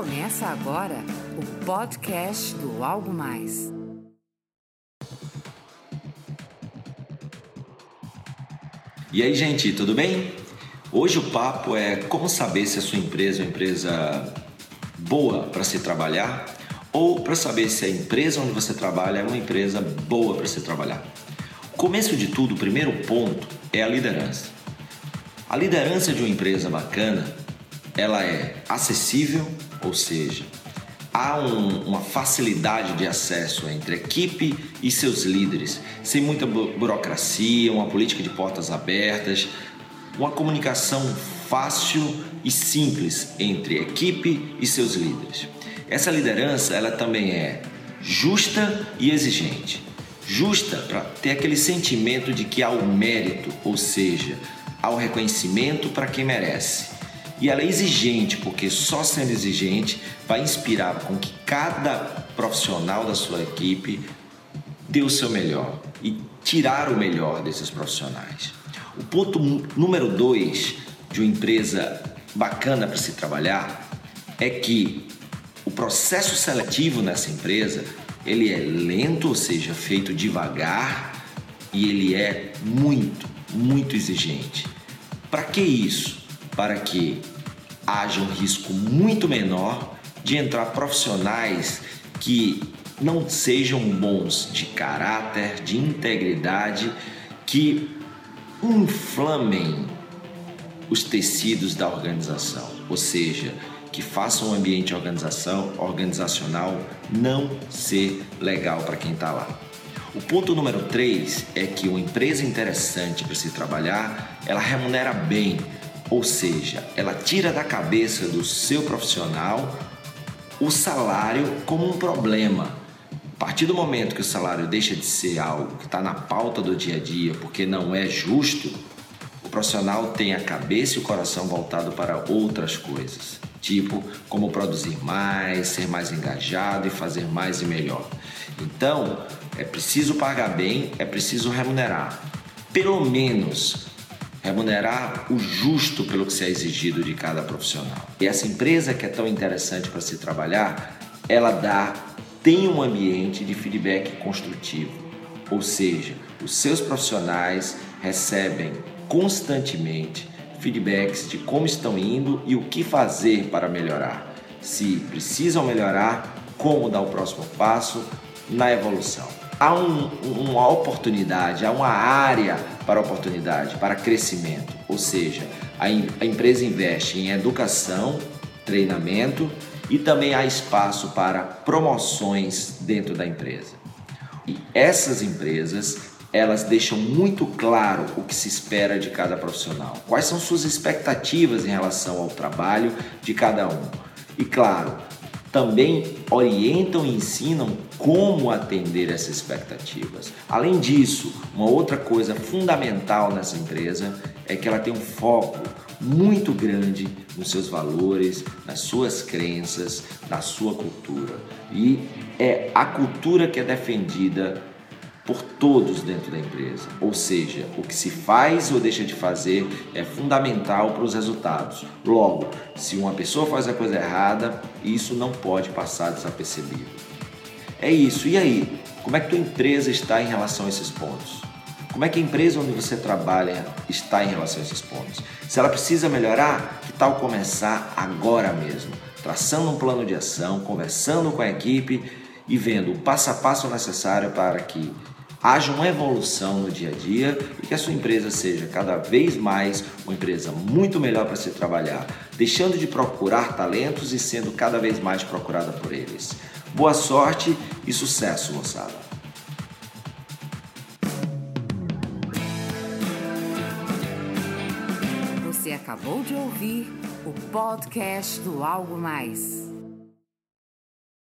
Começa agora o podcast do Algo Mais. E aí, gente, tudo bem? Hoje o papo é como saber se a sua empresa é uma empresa boa para se trabalhar ou para saber se a empresa onde você trabalha é uma empresa boa para se trabalhar. O começo de tudo, o primeiro ponto é a liderança. A liderança de uma empresa bacana, ela é acessível, ou seja, há um, uma facilidade de acesso entre a equipe e seus líderes, sem muita burocracia, uma política de portas abertas, uma comunicação fácil e simples entre a equipe e seus líderes. Essa liderança, ela também é justa e exigente. Justa para ter aquele sentimento de que há o mérito, ou seja, há o reconhecimento para quem merece e ela é exigente, porque só sendo exigente vai inspirar com que cada profissional da sua equipe dê o seu melhor e tirar o melhor desses profissionais. O ponto número dois de uma empresa bacana para se trabalhar é que o processo seletivo nessa empresa ele é lento, ou seja, feito devagar e ele é muito, muito exigente. Para que isso? para que haja um risco muito menor de entrar profissionais que não sejam bons de caráter, de integridade, que inflamem os tecidos da organização, ou seja, que façam o ambiente organização, organizacional não ser legal para quem está lá. O ponto número 3 é que uma empresa interessante para se trabalhar, ela remunera bem ou seja, ela tira da cabeça do seu profissional o salário como um problema. A partir do momento que o salário deixa de ser algo que está na pauta do dia a dia, porque não é justo, o profissional tem a cabeça e o coração voltado para outras coisas, tipo como produzir mais, ser mais engajado e fazer mais e melhor. Então, é preciso pagar bem, é preciso remunerar. Pelo menos remunerar o justo pelo que se é exigido de cada profissional. E essa empresa que é tão interessante para se trabalhar, ela dá, tem um ambiente de feedback construtivo, ou seja, os seus profissionais recebem constantemente feedbacks de como estão indo e o que fazer para melhorar. Se precisam melhorar, como dar o próximo passo na evolução há um, uma oportunidade, há uma área para oportunidade, para crescimento. Ou seja, a, a empresa investe em educação, treinamento e também há espaço para promoções dentro da empresa. E essas empresas elas deixam muito claro o que se espera de cada profissional, quais são suas expectativas em relação ao trabalho de cada um. E claro, também orientam e ensinam como atender essas expectativas. Além disso, uma outra coisa fundamental nessa empresa é que ela tem um foco muito grande nos seus valores, nas suas crenças, na sua cultura. E é a cultura que é defendida por todos dentro da empresa. Ou seja, o que se faz ou deixa de fazer é fundamental para os resultados. Logo, se uma pessoa faz a coisa errada, isso não pode passar desapercebido. É isso. E aí? Como é que tua empresa está em relação a esses pontos? Como é que a empresa onde você trabalha está em relação a esses pontos? Se ela precisa melhorar, que tal começar agora mesmo? Traçando um plano de ação, conversando com a equipe e vendo o passo a passo necessário para que haja uma evolução no dia a dia e que a sua empresa seja cada vez mais uma empresa muito melhor para se trabalhar, deixando de procurar talentos e sendo cada vez mais procurada por eles. Boa sorte e sucesso, moçada! Você acabou de ouvir o podcast do Algo Mais.